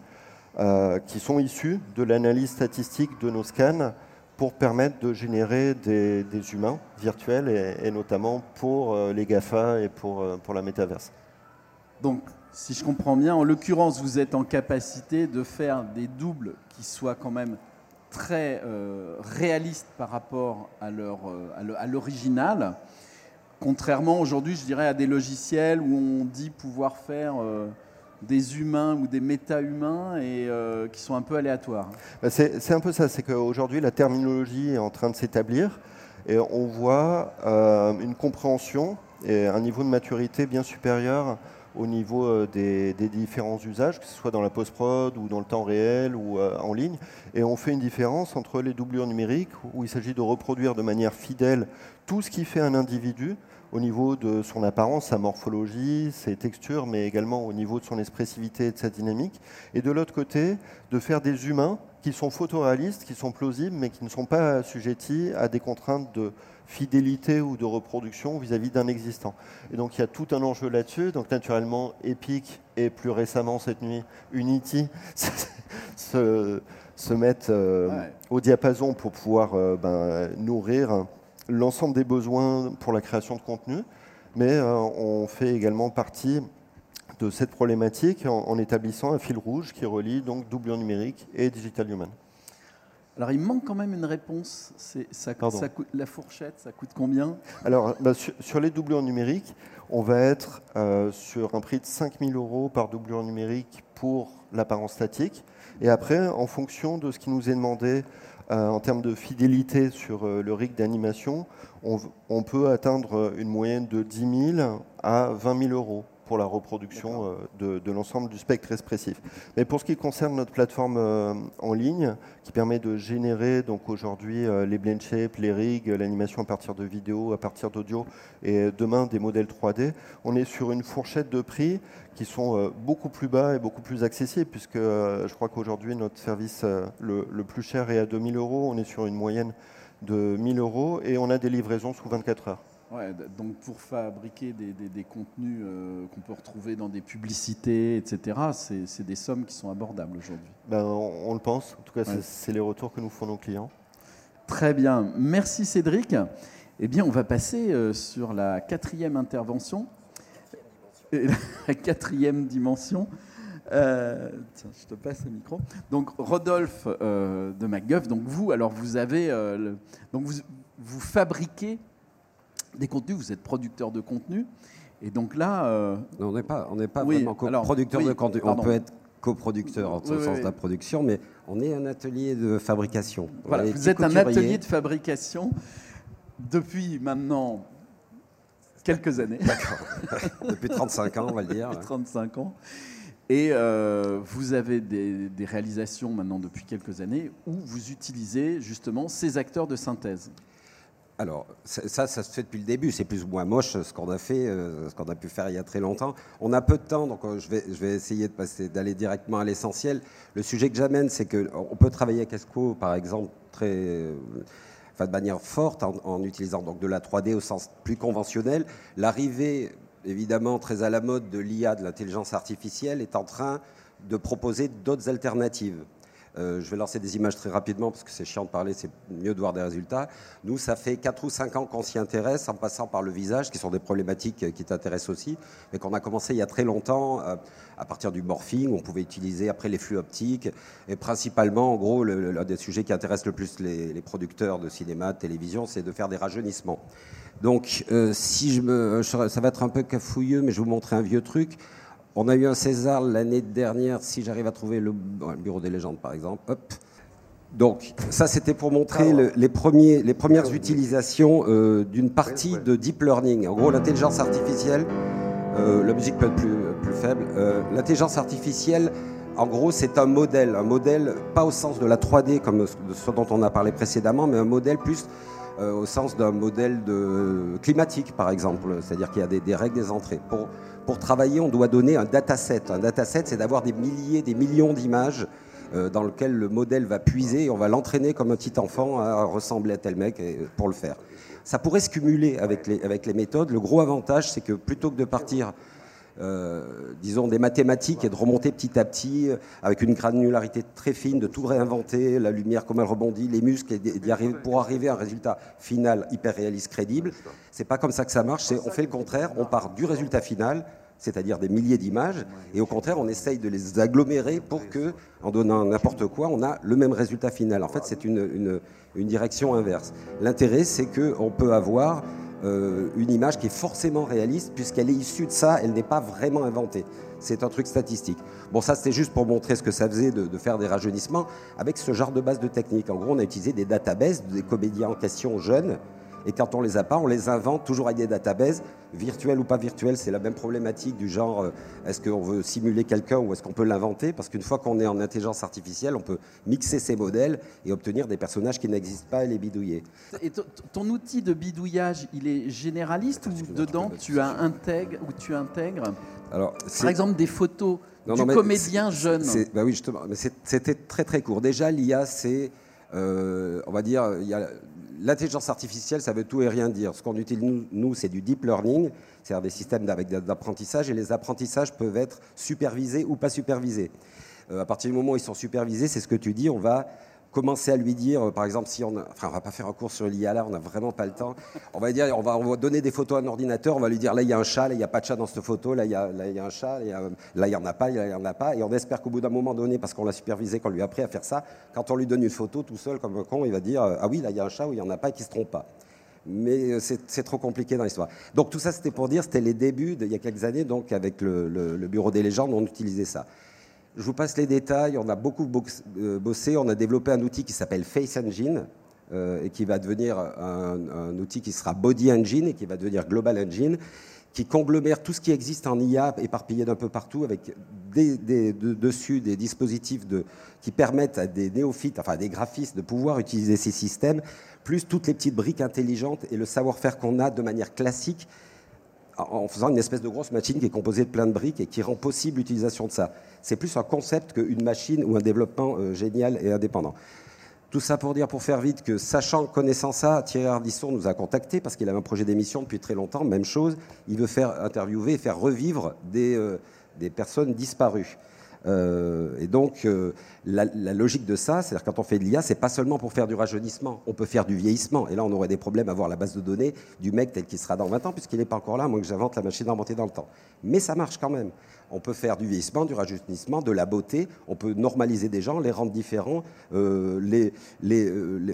qui sont issus de l'analyse statistique de nos scans pour permettre de générer des, humains virtuels et, notamment pour euh, les GAFA et pour, euh, pour la métaverse. Donc, si je comprends bien, en l'occurrence, vous êtes en capacité de faire des doubles qui soient quand même très euh, réalistes par rapport à l'original, contrairement aujourd'hui, je dirais, à des logiciels où on dit pouvoir faire des humains ou des méta-humains et euh, qui sont un peu aléatoires. Bah, c'est un peu ça, c'est qu'aujourd'hui la terminologie est en train de s'établir et on voit euh, une compréhension et un niveau de maturité bien supérieur au niveau euh, des, différents usages, que ce soit dans la post-prod ou dans le temps réel ou en ligne. Et on fait une différence entre les doublures numériques, où il s'agit de reproduire de manière fidèle tout ce qui fait un individu, au niveau de son apparence, sa morphologie, ses textures, mais également au niveau de son expressivité et de sa dynamique. Et de l'autre côté, de faire des humains qui sont photoréalistes, qui sont plausibles, mais qui ne sont pas assujettis à des contraintes de fidélité ou de reproduction vis-à-vis d'un existant. Et donc il y a tout un enjeu là-dessus. Donc naturellement, Epic et plus récemment cette nuit, Unity (laughs) se, se mettent euh, au diapason pour pouvoir euh, ben, nourrir l'ensemble des besoins pour la création de contenu, mais on fait également partie de cette problématique en, établissant un fil rouge qui relie donc doublure numérique et digital human. Alors il manque quand même une réponse. Ça, ça coûte, la fourchette, ça coûte combien? Alors bah, sur, les doublures numériques, on va être euh, sur un prix de 5000 euros par doublure numérique pour l'apparence statique. Et après, en fonction de ce qui nous est demandé euh, en termes de fidélité sur euh, le rig d'animation, on, on, peut atteindre une moyenne de 10 000 à 20 000 euros pour la reproduction euh, de, l'ensemble du spectre expressif. Mais pour ce qui concerne notre plateforme euh, en ligne, qui permet de générer donc aujourd'hui euh, les blend shapes, les rigs, l'animation à partir de vidéos, à partir d'audio, et demain des modèles 3D, on est sur une fourchette de prix qui sont beaucoup plus bas et beaucoup plus accessibles, puisque je crois qu'aujourd'hui notre service le, le, plus cher est à 2000 euros, on est sur une moyenne de 1000 euros, et on a des livraisons sous 24 heures donc pour fabriquer des, contenus euh, qu'on peut retrouver dans des publicités, etc., c'est des sommes qui sont abordables aujourd'hui. Ben, on, le pense, en tout cas c'est les retours que nous font nos clients. Très bien, merci Cédric. Eh bien, on va passer euh, sur la quatrième intervention, (laughs) la quatrième dimension. Euh, tiens, je te passe le micro. Donc Rodolphe de MacGuff, donc vous, alors vous avez, donc vous, vous fabriquez des contenus, vous êtes producteur de contenu. Et donc là. Euh, on n'est pas, on pas vraiment producteur de contenu. On peut être coproducteur en au sens de la production, mais on est un atelier de fabrication. Voilà, vous êtes un atelier de fabrication depuis maintenant quelques années. (laughs) depuis 35 ans, on va le dire. Depuis 35 ans. Et euh, vous avez des, des, réalisations maintenant depuis quelques années où vous utilisez justement ces acteurs de synthèse. Alors, ça, ça se fait depuis le début. C'est plus ou moins moche ce qu'on a fait, euh, ce qu'on a pu faire il y a très longtemps. On a peu de temps, donc euh, je, vais, essayer d'aller directement à l'essentiel. Le sujet que j'amène, c'est qu'on peut travailler avec ESCO, par exemple, enfin, de manière forte, en, utilisant donc de la 3D au sens plus conventionnel. L'arrivée, évidemment, très à la mode de l'IA, de l'intelligence artificielle, est en train de proposer d'autres alternatives. Euh, je vais lancer des images très rapidement parce que c'est chiant de parler, c'est mieux de voir des résultats. Nous, ça fait 4 ou 5 ans qu'on s'y intéresse en passant par le visage, qui sont des problématiques qui t'intéressent aussi, mais qu'on a commencé il y a très longtemps euh, à partir du morphing. On pouvait utiliser après les flux optiques et principalement, en gros, l'un des sujets qui intéresse le plus les, producteurs de cinéma, de télévision, c'est de faire des rajeunissements. Donc, euh, si je me, ça va être un peu cafouilleux, mais je vais vous montrer un vieux truc. On a eu un César l'année dernière, si j'arrive à trouver le, Bureau des légendes par exemple. Hop. Donc ça c'était pour montrer les, premiers, les premières utilisations euh, d'une partie de deep learning. En gros l'intelligence artificielle, euh, la musique peut être plus, plus faible, euh, l'intelligence artificielle en gros, c'est un modèle, un modèle pas au sens de la 3D comme ce dont on a parlé précédemment, mais un modèle plus au sens d'un modèle de climatique, par exemple. C'est-à-dire qu'il y a des, règles des entrées. Pour, pour travailler, on doit donner un dataset. Un dataset, c'est d'avoir des milliers, des millions d'images euh, dans lesquelles le modèle va puiser et on va l'entraîner comme un petit enfant à ressembler à tel mec pour le faire. Ça pourrait se cumuler avec les, avec les méthodes. Le gros avantage, c'est que plutôt que de partir euh, disons, des mathématiques et de remonter petit à petit euh, avec une granularité très fine, de tout réinventer, la lumière comme elle rebondit, les muscles, pour arriver à un résultat final hyper réaliste, crédible. C'est pas comme ça que ça marche, on fait le contraire, on part du résultat final, c'est-à-dire des milliers d'images, et au contraire, on essaye de les agglomérer pour que, en donnant n'importe quoi, on a le même résultat final. En fait, c'est une, une, une direction inverse. L'intérêt, c'est qu'on peut avoir euh, une image qui est forcément réaliste, puisqu'elle est issue de ça, elle n'est pas vraiment inventée. C'est un truc statistique. Bon, ça c'était juste pour montrer ce que ça faisait de, de, faire des rajeunissements avec ce genre de base de technique. En gros, on a utilisé des databases des comédiens en question jeunes et quand on les a pas, on les invente toujours avec des databases, virtuelles ou pas virtuelles. C'est la même problématique du genre euh, est-ce qu'on veut simuler quelqu'un ou est-ce qu'on peut l'inventer? Parce qu'une fois qu'on est en intelligence artificielle, on peut mixer ces modèles et obtenir des personnages qui n'existent pas et les bidouiller. Et ton outil de bidouillage, il est généraliste ou dedans tu, as intègre, ou tu intègres? Alors, par exemple des photos du comédien jeune bah oui, justement, mais c'était très très court. Déjà, l'IA, c'est, euh, on va dire, il y a l'intelligence artificielle, ça veut tout et rien dire. Ce qu'on utilise, nous, c'est du deep learning, c'est-à-dire des systèmes d'apprentissage, et les apprentissages peuvent être supervisés ou pas supervisés. Euh, à partir du moment où ils sont supervisés, c'est ce que tu dis, on va commencer à lui dire, par exemple, si on a, enfin, on va pas faire un cours sur l'IA là, on n'a vraiment pas le temps. On va dire, on va, on va donner des photos à un ordinateur, on va lui dire, là, il y a un chat, là, il n'y a pas de chat dans cette photo, là, il y a, y a un chat, là, il n'y en a pas, là, il n'y en a pas. Et on espère qu'au bout d'un moment donné, parce qu'on l'a supervisé, qu'on lui a appris à faire ça, quand on lui donne une photo tout seul, comme un con, il va dire, ah oui, là, il y a un chat ou il n'y en a pas, et qu'il ne se trompe pas mais c'est trop compliqué dans l'histoire. Donc tout ça, c'était pour dire, c'était les débuts, il y a quelques années, donc avec le, le, Bureau des légendes, on utilisait ça. Je vous passe les détails. On a beaucoup euh, bossé. On a développé un outil qui s'appelle Face Engine euh, et qui va devenir un, outil qui sera Body Engine et qui va devenir Global Engine, qui conglomère tout ce qui existe en IA éparpillé d'un peu partout avec dessus des dispositifs qui permettent à des néophytes, enfin à des graphistes, de pouvoir utiliser ces systèmes, plus toutes les petites briques intelligentes et le savoir-faire qu'on a de manière classique en faisant une espèce de grosse machine qui est composée de plein de briques et qui rend possible l'utilisation de ça. C'est plus un concept qu'une machine ou un développement euh, génial et indépendant. Tout ça pour dire, pour faire vite, que sachant, connaissant ça, Thierry Ardisson nous a contactés parce qu'il avait un projet d'émission depuis très longtemps, même chose. Il veut faire interviewer et faire revivre des, euh, des personnes disparues. Euh, et donc, euh, la, logique de ça, c'est-à-dire quand on fait de l'IA, c'est pas seulement pour faire du rajeunissement, on peut faire du vieillissement. Et là, on aurait des problèmes à voir la base de données du mec tel qu'il sera dans 20 ans, puisqu'il n'est pas encore là, à moins que j'invente la machine à remonter dans le temps. Mais ça marche quand même. On peut faire du vieillissement, du rajeunissement, de la beauté. On peut normaliser des gens, les rendre différents, euh, les,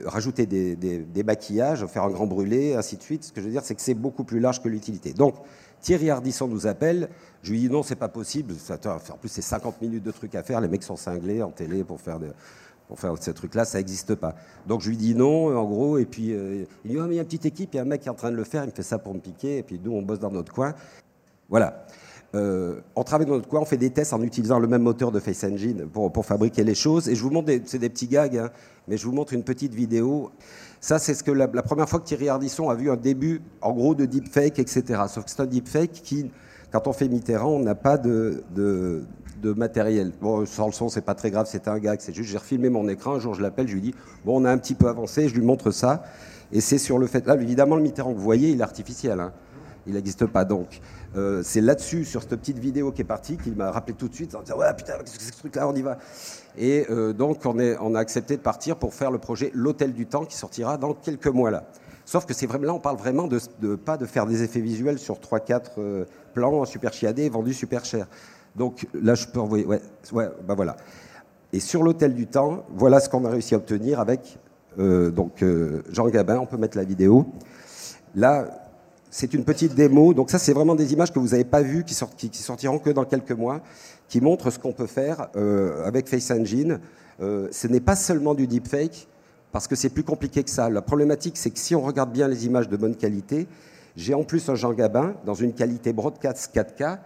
rajouter des, des, maquillages, faire un grand brûlé, ainsi de suite. Ce que je veux dire, c'est que c'est beaucoup plus large que l'utilité. Donc, Thierry Ardisson nous appelle. Je lui dis non, c'est pas possible. En plus, c'est 50 minutes de trucs à faire. Les mecs sont cinglés en télé pour faire, pour faire ces trucs-là, ça n'existe pas. Donc je lui dis non, en gros, et puis euh, il dit oh, il y a une petite équipe, il y a un mec qui est en train de le faire, il me fait ça pour me piquer, et puis nous, on bosse dans notre coin. Voilà. Euh, on travaille dans notre coin, on fait des tests en utilisant le même moteur de Face Engine pour, pour fabriquer les choses. Et je vous montre, c'est des petits gags, hein, mais je vous montre une petite vidéo. Ça, c'est ce que la, première fois que Thierry Ardisson a vu un début, en gros, de deepfake, etc. Sauf que c'est un deepfake qui, quand on fait Mitterrand, on n'a pas de, matériel. Bon, sans le son, c'est pas très grave, c'est un gag. C'est juste, j'ai refilmé mon écran. Un jour, je l'appelle, je lui dis, bon, on a un petit peu avancé, je lui montre ça. Et c'est sur le fait. Là, évidemment, le Mitterrand que vous voyez, il est artificiel. Hein. Il n'existe pas. Donc, euh, c'est là-dessus, sur cette petite vidéo qui est partie, qu'il m'a rappelé tout de suite en disant Ouais, putain, qu'est-ce que c'est ce truc-là On y va. Et euh, donc, on, a accepté de partir pour faire le projet L'Hôtel du Temps qui sortira dans quelques mois là. Sauf que c'est vraiment là, on parle vraiment de, de, pas de faire des effets visuels sur 3-4 euh, plans super chiadés vendus super cher. Donc là, je peux envoyer. Ouais, bah voilà. Et sur l'Hôtel du Temps, voilà ce qu'on a réussi à obtenir avec donc, Jean Gabin. On peut mettre la vidéo. Là, c'est une petite démo. Donc ça, c'est vraiment des images que vous n'avez pas vues, qui, sortiront que dans quelques mois, qui montrent ce qu'on peut faire euh, avec Face Engine. Euh, ce n'est pas seulement du deepfake, parce que c'est plus compliqué que ça. La problématique, c'est que si on regarde bien les images de bonne qualité, j'ai en plus un Jean Gabin dans une qualité broadcast 4K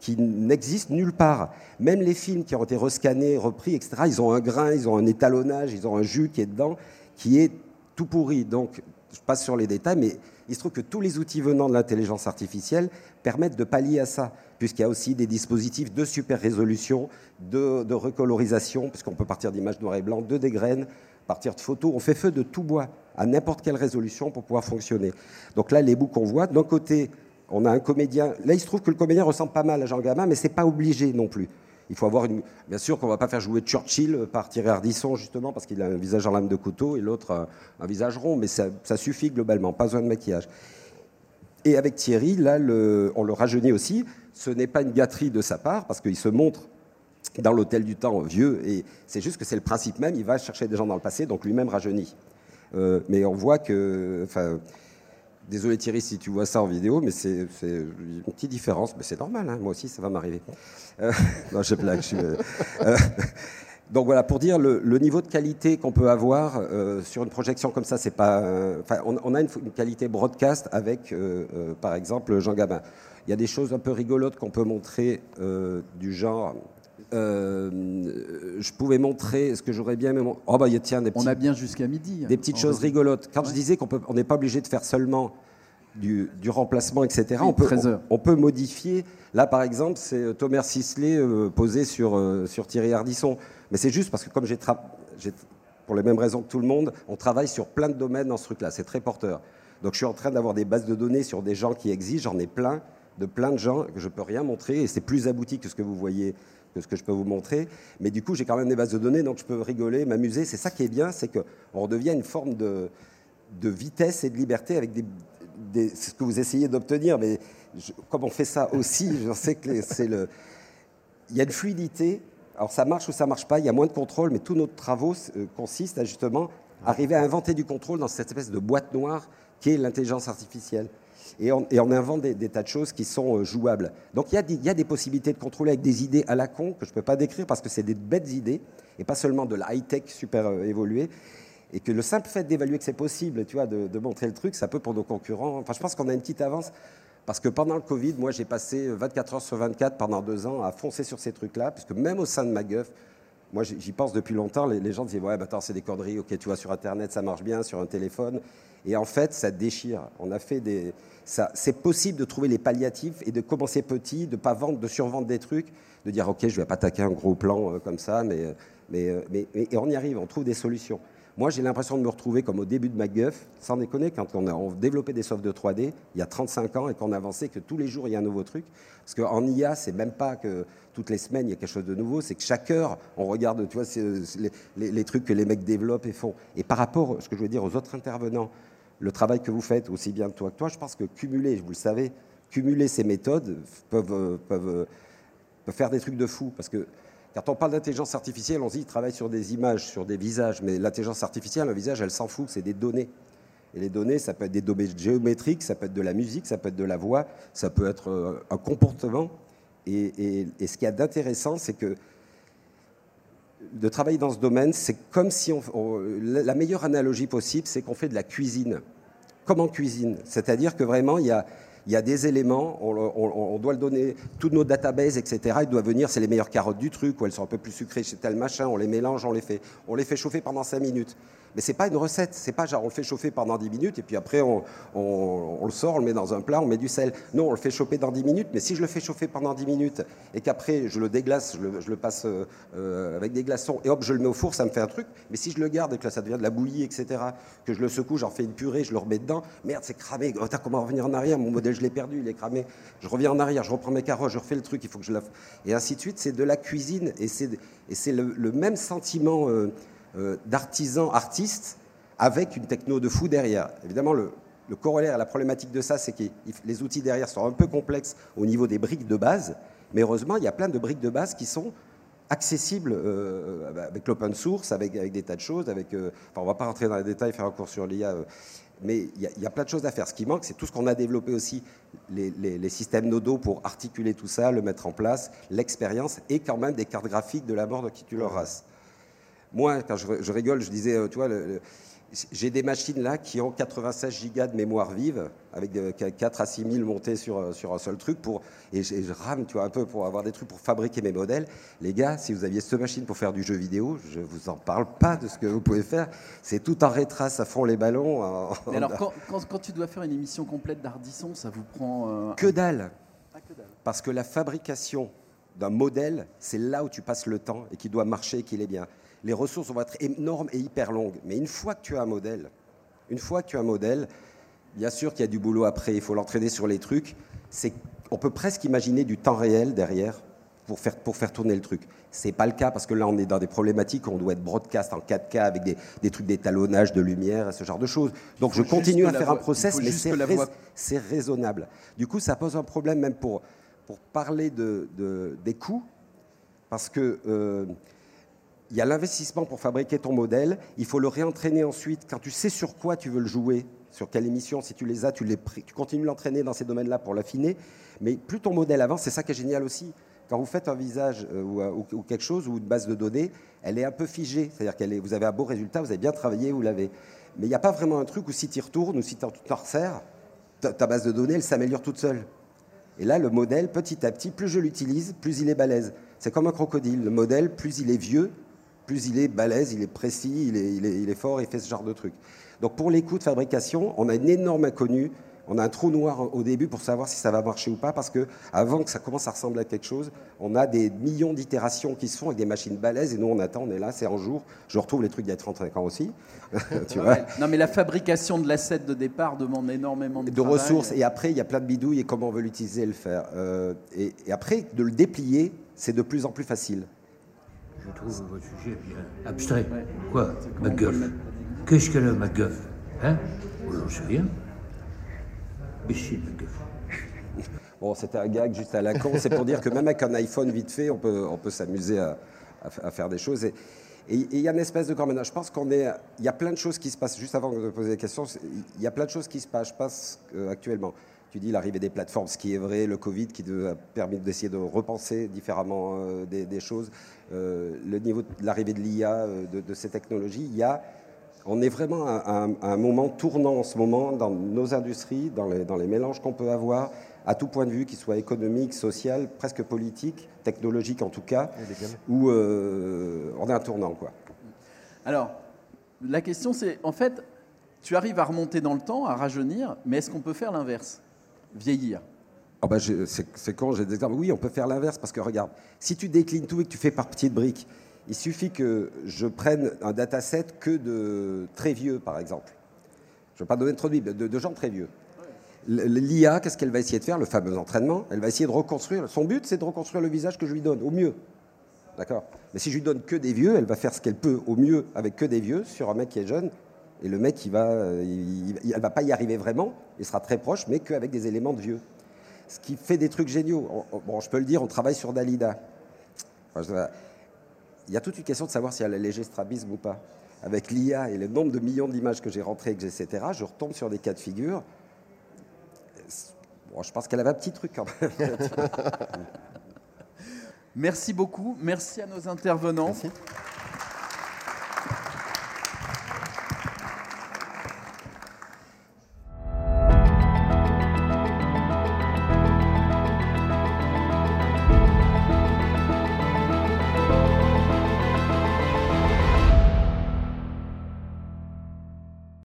qui n'existe nulle part. Même les films qui ont été rescannés, repris, etc., ils ont un grain, ils ont un étalonnage, ils ont un jus qui est dedans, qui est tout pourri. Donc, je passe sur les détails, mais il se trouve que tous les outils venant de l'intelligence artificielle permettent de pallier à ça, puisqu'il y a aussi des dispositifs de super résolution, de, recolorisation, puisqu'on peut partir d'images noires et blancs, de dégraines, partir de photos. On fait feu de tout bois, à n'importe quelle résolution pour pouvoir fonctionner. Donc là, les bouts qu'on voit, d'un côté, on a un comédien. Là, il se trouve que le comédien ressemble pas mal à Jean Gabin, mais c'est pas obligé non plus. Il faut avoir une. Bien sûr qu'on ne va pas faire jouer Churchill par Thierry Ardisson, justement, parce qu'il a un visage en lame de couteau et l'autre un, visage rond, mais ça, suffit globalement, pas besoin de maquillage. Et avec Thierry, là, on le rajeunit aussi. Ce n'est pas une gâterie de sa part, parce qu'il se montre dans l'hôtel du temps vieux, et c'est juste que c'est le principe même, il va chercher des gens dans le passé, donc lui-même rajeunit. Euh, mais on voit que. Désolé Thierry si tu vois ça en vidéo, mais c'est une petite différence, mais c'est normal, hein, moi aussi ça va m'arriver. Euh, (laughs) non, je blague. Je euh, euh, (laughs) donc voilà, pour dire le, niveau de qualité qu'on peut avoir sur une projection comme ça, c'est pas. On, a une, qualité broadcast avec, par exemple, Jean Gabin. Il y a des choses un peu rigolotes qu'on peut montrer du genre. Je pouvais montrer ce que j'aurais bien aimé. Oh bah tiens, des on a bien jusqu'à midi. Hein. Des petites choses rigolotes. Quand je disais qu'on n'est pas obligé de faire seulement du, remplacement, etc. on, peut, on, peut, modifier. Là, par exemple, c'est euh, Thomas Sisley euh, posé sur, euh, sur Thierry Ardisson. Mais c'est juste parce que comme j'ai, pour les mêmes raisons que tout le monde, on travaille sur plein de domaines dans ce truc-là. C'est très porteur. Donc je suis en train d'avoir des bases de données sur des gens qui existent. J'en ai plein, de plein de gens que je peux rien montrer. Et c'est plus abouti que ce que vous voyez que ce que je peux vous montrer. Mais du coup, j'ai quand même des bases de données, donc je peux rigoler, m'amuser. C'est ça qui est bien, c'est qu'on redevient une forme de, vitesse et de liberté avec ce que vous essayez d'obtenir. Mais comme on fait ça aussi, (laughs) je sais que c'est le. Il y a une fluidité. Alors ça marche ou ça marche pas. Il y a moins de contrôle, mais tous nos travaux euh, consistent à justement arriver à inventer du contrôle dans cette espèce de boîte noire qui est l'intelligence artificielle. Et on, invente des, tas de choses qui sont euh, jouables. Donc il y, a des, possibilités de contrôler avec des idées à la con que je ne peux pas décrire parce que c'est des bêtes idées et pas seulement de la high-tech super euh, évoluée. Et que le simple fait d'évaluer que c'est possible, tu vois, de, montrer le truc, ça peut pour nos concurrents. Enfin, je pense qu'on a une petite avance. Parce que pendant le Covid, moi, j'ai passé 24 heures sur 24 pendant deux ans à foncer sur ces trucs-là, puisque même au sein de ma moi, j'y pense depuis longtemps. Les, gens disaient Ouais, bah, attends, c'est des conneries. Ok, tu vois, sur Internet, ça marche bien, sur un téléphone. Et en fait, ça déchire. On a fait des. C'est possible de trouver les palliatifs et de commencer petit, de pas vendre, de survendre des trucs, de dire Ok, je vais pas attaquer un gros plan euh, comme ça, mais, mais, euh, mais, et on y arrive, on trouve des solutions. Moi, j'ai l'impression de me retrouver comme au début de MacGuff, sans déconner, quand on a développé des softs de 3D il y a 35 ans et qu'on avançait que tous les jours il y a un nouveau truc. Parce qu'en IA, c'est même pas que toutes les semaines il y a quelque chose de nouveau, c'est que chaque heure on regarde, tu vois, les, trucs que les mecs développent et font. Et par rapport, ce que je veux dire aux autres intervenants, le travail que vous faites aussi bien toi que toi, je pense que cumuler, vous le savez, cumuler ces méthodes peuvent, peuvent, peuvent faire des trucs de fou. Parce que quand on parle d'intelligence artificielle, on se dit qu'il travaille sur des images, sur des visages, mais l'intelligence artificielle, un visage, elle s'en fout, c'est des données. Et les données, ça peut être des données géométriques, ça peut être de la musique, ça peut être de la voix, ça peut être euh, un comportement. Et, ce qu'il y a d'intéressant, c'est que de travailler dans ce domaine, c'est comme si on, la meilleure analogie possible, c'est qu'on fait de la cuisine. Comme en cuisine? C'est-à-dire que vraiment, il y a, il y a des éléments, on, doit le donner, toutes nos databases, etc. Il doit venir, c'est les meilleures carottes du truc, ou elles sont un peu plus sucrées chez tel machin, on les mélange, on les fait, on les fait chauffer pendant 5 minutes. Mais c'est pas une recette, c'est pas genre on le fait chauffer pendant 10 minutes et puis après on, le sort, on le met dans un plat, on met du sel. Non, on le fait chauffer dans 10 minutes, mais si je le fais chauffer pendant 10 minutes et qu'après je le déglace, je le, passe euh, avec des glaçons et hop, je le mets au four, ça me fait un truc. Mais si je le garde et que là ça devient de la bouillie, etc., que je le secoue, j'en fais une purée, je le remets dedans, merde, c'est cramé, oh, comment revenir en arrière, mon modèle je l'ai perdu, il est cramé. Je reviens en arrière, je reprends mes carottes, je refais le truc, il faut que je la... Et ainsi de suite, c'est de la cuisine et c'est le, le, même sentiment euh, euh, d'artisan, artiste avec une techno de fou derrière. Évidemment, le, corollaire à la problématique de ça, c'est que les outils derrière sont un peu complexes au niveau des briques de base, mais heureusement, il y a plein de briques de base qui sont accessibles euh, avec l'open source, avec, des tas de choses. Avec, euh, on ne va pas rentrer dans les détails, faire un cours sur l'IA, mais il y, a plein de choses à faire. Ce qui manque, c'est tout ce qu'on a développé aussi, les, systèmes nodaux pour articuler tout ça, le mettre en place, l'expérience et quand même des cartes graphiques de la mort de qui tu leur race. Moi, quand je, rigole, je disais, tu vois, j'ai des machines là qui ont 96 gigas de mémoire vive, avec 4 à 6 000 montées sur, euh, sur un seul truc, pour, et je, rame tu vois, un peu pour avoir des trucs pour fabriquer mes modèles. Les gars, si vous aviez cette machine pour faire du jeu vidéo, je ne vous en parle pas de ce que vous pouvez faire. C'est tout en rétrace à fond les ballons. alors, (laughs) quand, quand, tu dois faire une émission complète d'Ardisson, ça vous prend. Euh, que, dalle. Ah, que dalle. Parce que la fabrication d'un modèle, c'est là où tu passes le temps et qui doit marcher, qu'il est bien les ressources vont être énormes et hyper longues. Mais une fois que tu as un modèle, une fois que tu as un modèle, bien sûr qu'il y a du boulot après, il faut l'entraîner sur les trucs. C'est, on peut presque imaginer du temps réel derrière pour faire, pour faire tourner le truc. Ce n'est pas le cas parce que là, on est dans des problématiques où on doit être broadcast en 4K avec des, trucs d'étalonnage, de lumière, ce genre de choses. Donc je continue à faire un process, mais c'est, raisonnable. Du coup, ça pose un problème même pour, pour parler de, des coûts parce que. Euh, il y a l'investissement pour fabriquer ton modèle, il faut le réentraîner ensuite. Quand tu sais sur quoi tu veux le jouer, sur quelle émission, si tu les as, tu, continues l'entraîner dans ces domaines-là pour l'affiner. Mais plus ton modèle avance, c'est ça qui est génial aussi. Quand vous faites un visage euh, euh, ou, quelque chose, ou une base de données, elle est un peu figée. C'est-à-dire que vous avez un beau résultat, vous avez bien travaillé, vous l'avez. Mais il n'y a pas vraiment un truc où si tu y retournes ou si tu en resserres, ta, ta base de données, elle s'améliore toute seule. Et là, le modèle, petit à petit, plus je l'utilise, plus il est balèze. C'est comme un crocodile. Le modèle, plus il est vieux, plus il est balèze, il est précis, il est, il est, fort, il fait ce genre de trucs. Donc pour les coûts de fabrication, on a une énorme inconnue. On a un trou noir au début pour savoir si ça va marcher ou pas, parce que avant que ça commence à ressembler à quelque chose, on a des millions d'itérations qui se font avec des machines balèzes, et nous on attend, on est là, c'est un jour. Je retrouve les trucs d'il y a 35 ans aussi. (laughs) tu vois non, mais la fabrication de l'asset de départ demande énormément de, de ressources. Et après, il y a plein de bidouilles et comment on veut l'utiliser et le faire. Euh, et, et, après, de le déplier, c'est de plus en plus facile. Je trouve votre sujet bien abstrait. Quoi MacGuff? Qu'est-ce que le MacGuff? Hein? Oh, J'en sais rien? MacGuff. (laughs) Bon, c'était un gag juste à la con. C'est pour dire que même avec un iPhone vite fait, on peut, on peut s'amuser à, à faire des choses. Et il y a une espèce de ménage. Je pense qu'on est. Il y a plein de choses qui se passent. Juste avant de poser des questions, c'est- il y a plein de choses qui se passent, euh, actuellement. Tu dis l'arrivée des plateformes, ce qui est vrai, le Covid qui a permis d'essayer de repenser différemment euh, des, des choses, euh, le niveau de l'arrivée de l'IA, euh, de, de ces technologies. Il y a on est vraiment à un, à un moment tournant en ce moment dans nos industries, dans les, dans les mélanges qu'on peut avoir, à tout point de vue, qu'ils soient économiques, social, presque politique, technologique en tout cas, où euh, on est à un tournant. Quoi. Alors, la question c'est, en fait, tu arrives à remonter dans le temps, à rajeunir, mais est-ce qu'on peut faire l'inverse? Vieillir. Ah bah, c'est con, j'ai des exemples. Oui, on peut faire l'inverse parce que regarde, si tu déclines tout et que tu fais par petites briques, il suffit que je prenne un dataset que de très vieux, par exemple. Je ne vais pas donner trop de, de, de gens très vieux. L'IA, qu'est-ce qu'elle va essayer de faire? Le fameux entraînement, elle va essayer de reconstruire. Son but, c'est de reconstruire le visage que je lui donne, au mieux. D'accord? Mais si je lui donne que des vieux, elle va faire ce qu'elle peut au mieux avec que des vieux sur un mec qui est jeune. Et le mec, il va, euh, il- il- elle va pas y arriver vraiment. Il sera très proche, mais qu'avec des éléments de vieux. Ce qui fait des trucs géniaux. On- on- Bon, je peux le dire, on travaille sur Dalida. Enfin, je- il y a toute une question de savoir si elle a léger strabisme ou pas. Avec l'IA et le nombre de millions d'images que j'ai rentrées, que j'ai, etc., je retombe sur des cas de figure. Bon, je pense qu'elle avait un petit truc quand même. (laughs) Merci beaucoup, merci à nos intervenants. Merci.